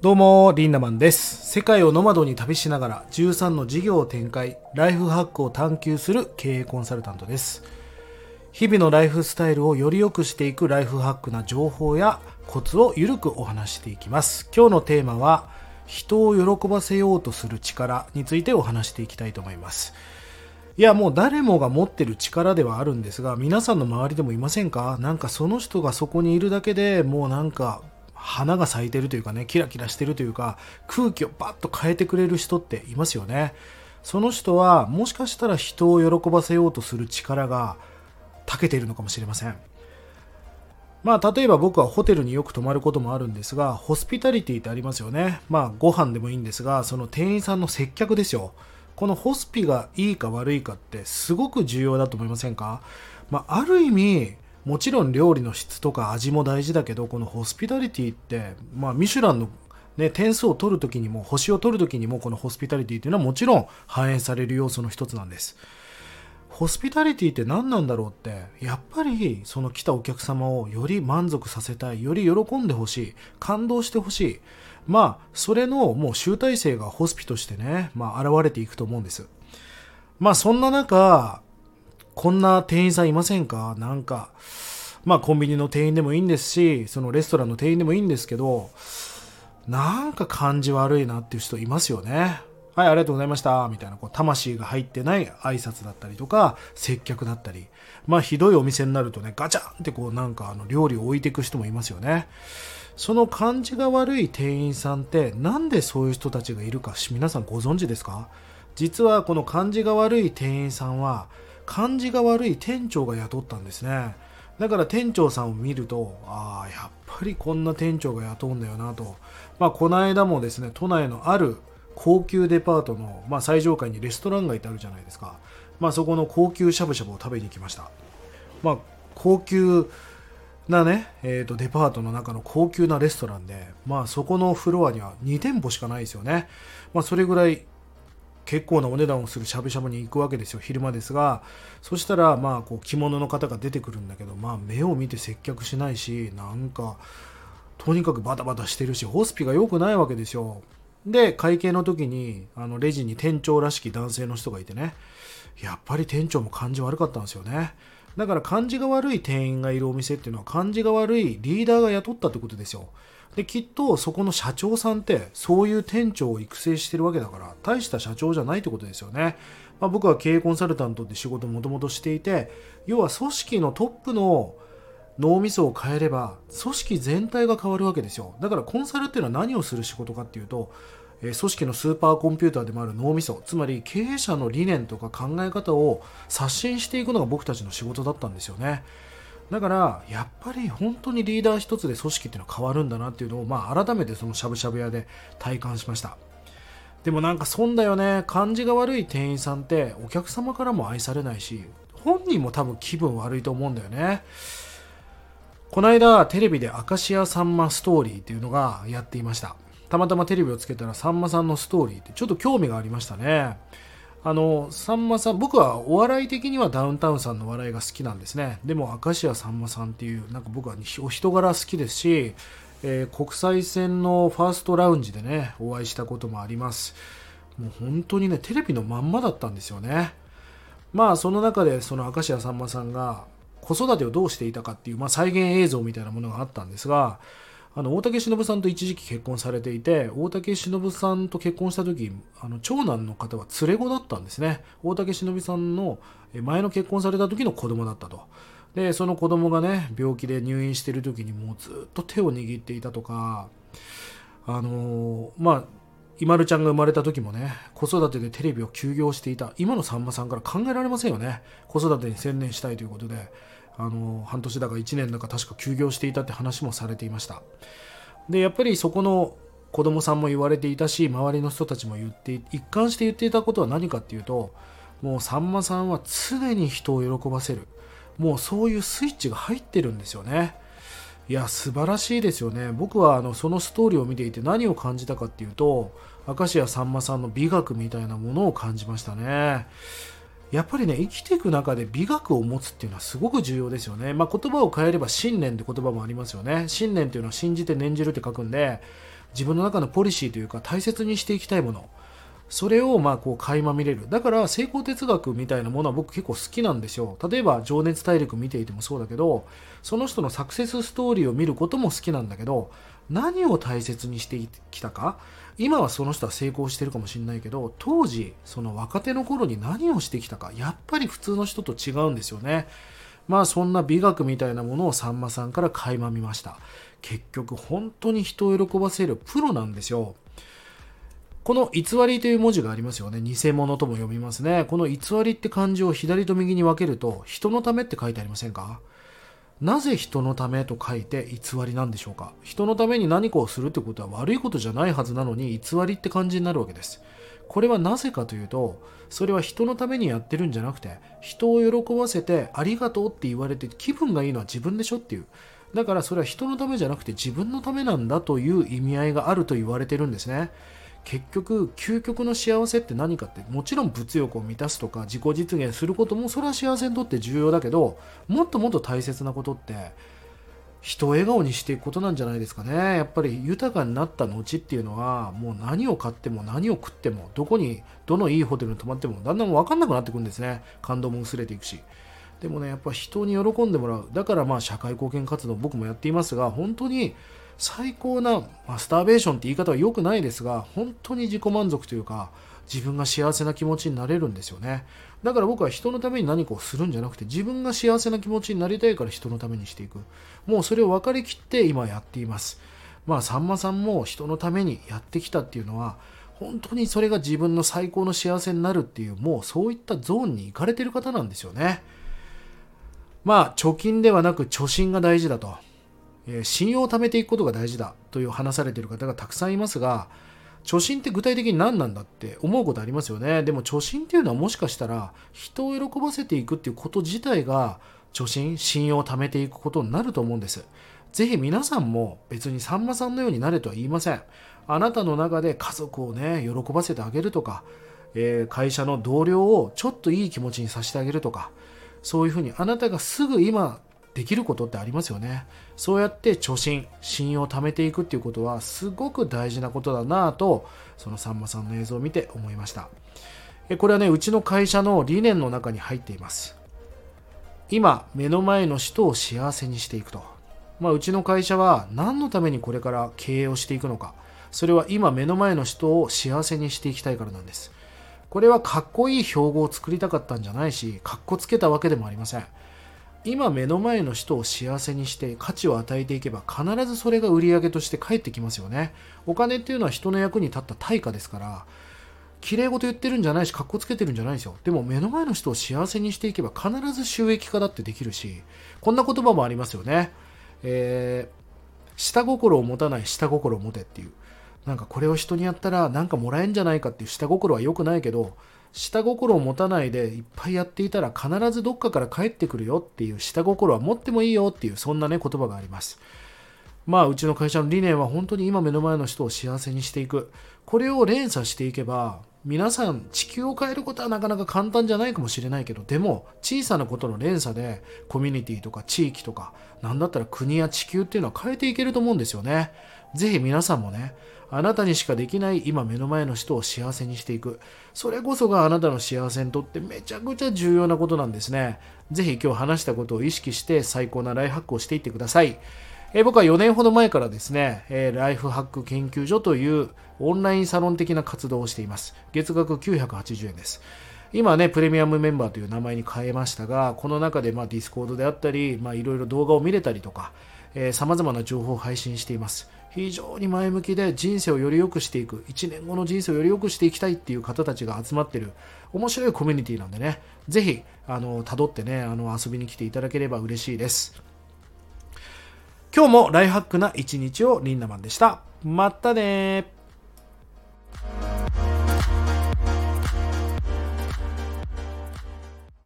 どうも、リンダマンです。世界をノマドに旅しながら13の事業を展開、ライフハックを探求する経営コンサルタントです。日々のライフスタイルをより良くしていくライフハックな情報やコツをゆるくお話していきます。今日のテーマは、人を喜ばせようとする力についてお話していきたいと思います。いや、もう誰もが持ってる力ではあるんですが、皆さんの周りでもいませんか？なんかその人がそこにいるだけでもうなんか花が咲いてるというかね、キラキラしてるというか、空気をバッと変えてくれる人っていますよね。その人はもしかしたら人を喜ばせようとする力が長けているのかもしれません。まあ、例えば僕はホテルによく泊まることもあるんですが、ホスピタリティってありますよね。まあ、ご飯でもいいんですが、その店員さんの接客ですよ。このホスピがいいか悪いかってすごく重要だと思いませんか？まあ、ある意味、もちろん料理の質とか味も大事だけど、このホスピタリティって、まあ、ミシュランのね、点数を取るときにも、星を取るときにも、このホスピタリティっていうのはもちろん反映される要素の一つなんです。ホスピタリティって何なんだろうって、やっぱりその来たお客様をより満足させたい、より喜んでほしい、感動してほしい。まあ、それのもう集大成がホスピとしてね、まあ現れていくと思うんです。まあそんな中、こんな店員さんいませんか？なんか、まあコンビニの店員でもいいんですし、そのレストランの店員でもいいんですけど、なんか感じ悪いなっていう人いますよね。はい、ありがとうございました。みたいな、こう、魂が入ってない挨拶だったりとか、接客だったり。まあ、ひどいお店になるとね、ガチャンってこう、なんか、あの、料理を置いていく人もいますよね。その感じが悪い店員さんって、なんでそういう人たちがいるか、皆さんご存知ですか？実は、この感じが悪い店員さんは、感じが悪い店長が雇ったんですね。だから店長さんを見ると、ああ、やっぱりこんな店長が雇うんだよなと。まあ、この間もですね、都内のある高級デパートの、まあ、最上階にレストラン街ってあるじゃないですか。まあ、そこの高級しゃぶしゃぶを食べに行きました。まあ、高級なね、えー、とデパートの中の高級なレストランで、まあ、そこのフロアには2店舗しかないですよね。まあ、それぐらい結構なお値段をするしゃぶしゃぶに行くわけですよ、昼間ですが、そしたら、まあ、こう着物の方が出てくるんだけど、まあ、目を見て接客しないし、なんか、とにかくバタバタしてるし、ホスピが良くないわけですよ。で、会計の時に、あの、レジに店長らしき男性の人がいてね、やっぱり店長も感じ悪かったんですよね。だから感じが悪い店員がいるお店っていうのは感じが悪いリーダーが雇ったってことですよ。で、きっとそこの社長さんってそういう店長を育成してるわけだから、大した社長じゃないってことですよね。まあ、僕は経営コンサルタントって仕事もともとしていて、要は組織のトップの脳みそを変えれば組織全体が変わるわけですよだからコンサルっていうのは何をする仕事かっていうと、組織のスーパーコンピューターでもある脳みそつまり経営者の理念とか考え方を刷新していくのが僕たちの仕事だったんですよねだからやっぱり本当にリーダー一つで組織っていうのは変わるんだなっていうのを、まあ、改めてそのしゃぶしゃぶ屋で体感しました。でもなんか損だよね。感じが悪い店員さんってお客様からも愛されないし本人も多分気分悪いと思うんだよね。この間テレビで明石家さんまストーリーっていうのがやっていました。たまたまテレビをつけたらさんまさんのストーリーってちょっと興味がありましたね。あのさんまさん僕はお笑い的にはダウンタウンさんの笑いが好きなんですね。でも明石家さんまさんっていうなんか僕はお人柄好きですし、えー国際線のファーストラウンジでねお会いしたこともあります。もう本当にねテレビのまんまだったんですよね。まあその中でその明石家さんまさんが子育てをどうしていたかっていう、まあ、再現映像みたいなものがあったんですがあの大竹しのぶさんと一時期結婚されていて大竹しのぶさんと結婚した時あの長男の方は連れ子だったんですね。大竹しのぶさんの前の結婚された時の子供だったと。でその子供がね病気で入院してる時にもうずっと手を握っていたとかあのまあいまるちゃんが生まれた時もね子育てでテレビを休業していた。今のさんまさんから考えられませんよね。子育てに専念したいということで。あの半年だか1年だか確か休業していたって話もされていました。でやっぱりそこの子供さんも言われていたし周りの人たちも言って一貫して言っていたことは何かっていうともうさんまさんは常に人を喜ばせる。もうそういうスイッチが入ってるんですよね。いや素晴らしいですよね。僕はあのそのストーリーを見ていて何を感じたかっていうと明石家さんまさんの美学みたいなものを感じましたね。やっぱりね生きていく中で美学を持つっていうのはすごく重要ですよね、まあ、言葉を変えれば信念って言葉もありますよね。信念っていうのは信じて念じるって書くんで自分の中のポリシーというか大切にしていきたいもの。それをまあこう垣間見れる。だから成功哲学みたいなものは僕結構好きなんですよ。例えば情熱大陸見ていてもそうだけどその人のサクセスストーリーを見ることも好きなんだけど何を大切にしてきたか？今はその人は成功してるかもしれないけど当時その若手の頃に何をしてきたかやっぱり普通の人と違うんですよねまあそんな美学みたいなものをさんまさんから垣間見ました結局本当に人を喜ばせるプロなんですよこの偽りという文字がありますよね。偽物とも読みますね。この偽りって漢字を左と右に分けると、人のためって書いてありませんか？なぜ人のためと書いて偽りなんでしょうか？人のために何かをするってことは悪いことじゃないはずなのに偽りって感じになるわけです。これはなぜかというと、それは人のためにやってるんじゃなくて、人を喜ばせてありがとうって言われて気分がいいのは自分でしょっていう。だからそれは人のためじゃなくて自分のためなんだという意味合いがあると言われてるんですね。結局究極の幸せって何かってもちろん物欲を満たすとか自己実現することもそれは幸せにとって重要だけどもっともっと大切なことって人を笑顔にしていくことなんじゃないですかね。やっぱり豊かになった後っていうのはもう何を買っても何を食ってもどこにどのいいホテルに泊まってもだんだん分かんなくなってくるんですね。感動も薄れていくし。でもねやっぱ人に喜んでもらう。だからまあ社会貢献活動僕もやっていますが本当に最高なマスターベーションって言い方は良くないですが本当に自己満足というか自分が幸せな気持ちになれるんですよね。だから僕は人のために何かをするんじゃなくて自分が幸せな気持ちになりたいから人のためにしていく。もうそれを分かりきって今やっています。まあさんまさんも人のためにやってきたっていうのは本当にそれが自分の最高の幸せになるっていうもうそういったゾーンに行かれてる方なんですよね。まあ貯金ではなく貯金が大事だと。え信用を貯めていくことが大事だという話されている方がたくさんいますが貯金って具体的に何なんだって思うことありますよね。でも貯金っていうのはもしかしたら人を喜ばせていくっていうこと自体が貯金信用を貯めていくことになると思うんです。ぜひ皆さんも別にさんまさんのようになれとは言いません。あなたの中で家族をね喜ばせてあげるとか、えー、会社の同僚をちょっといい気持ちにさせてあげるとかそういうふうにあなたがすぐ今できることってありますよね。そうやって貯金、信用を貯めていくっていうことはすごく大事なことだなぁと、そのさんまさんの映像を見て思いました。これはね、うちの会社の理念の中に入っています。今、目の前の人を幸せにしていくと。まあ、うちの会社は何のためにこれから経営をしていくのか。それは今目の前の人を幸せにしていきたいからなんです。これはかっこいい標語を作りたかったんじゃないし、かっこつけたわけでもありません。今目の前の人を幸せにして価値を与えていけば必ずそれが売り上げとして返ってきますよね。お金っていうのは人の役に立った対価ですから綺麗事言ってるんじゃないしかっこつけてるんじゃないですよ。でも目の前の人を幸せにしていけば必ず収益化だってできるしこんな言葉もありますよね。えー、下心を持たない下心を持てっていう。なんかこれを人にやったらなんかもらえんじゃないかっていう下心は良くないけど下心を持たないでいっぱいやっていたら必ずどっかから帰ってくるよっていう下心は持ってもいいよっていうそんなね言葉があります。まあうちの会社の理念は本当に今目の前の人を幸せにしていく。これを連鎖していけば皆さん地球を変えることはなかなか簡単じゃないかもしれないけどでも小さなことの連鎖でコミュニティとか地域とか何だったら国や地球っていうのは変えていけると思うんですよね。ぜひ皆さんもねあなたにしかできない今目の前の人を幸せにしていく。それこそがあなたの幸せにとってめちゃくちゃ重要なことなんですね。ぜひ今日話したことを意識して最高なライフハックをしていってください。え僕は4年ほど前からですね、えライフハック研究所というオンラインサロン的な活動をしています。月額980円です。今ね、プレミアムメンバーという名前に変えましたが、この中でまあ Discord であったり、まあいろいろ動画を見れたりとか、えー、様々な情報を配信しています。非常に前向きで人生をより良くしていく、1年後の人生をより良くしていきたいっていう方たちが集まってる面白いコミュニティなんでね、是非、あの、辿ってね、あの、遊びに来ていただければ嬉しいです。今日もライハックな一日をリンダマンでした。またね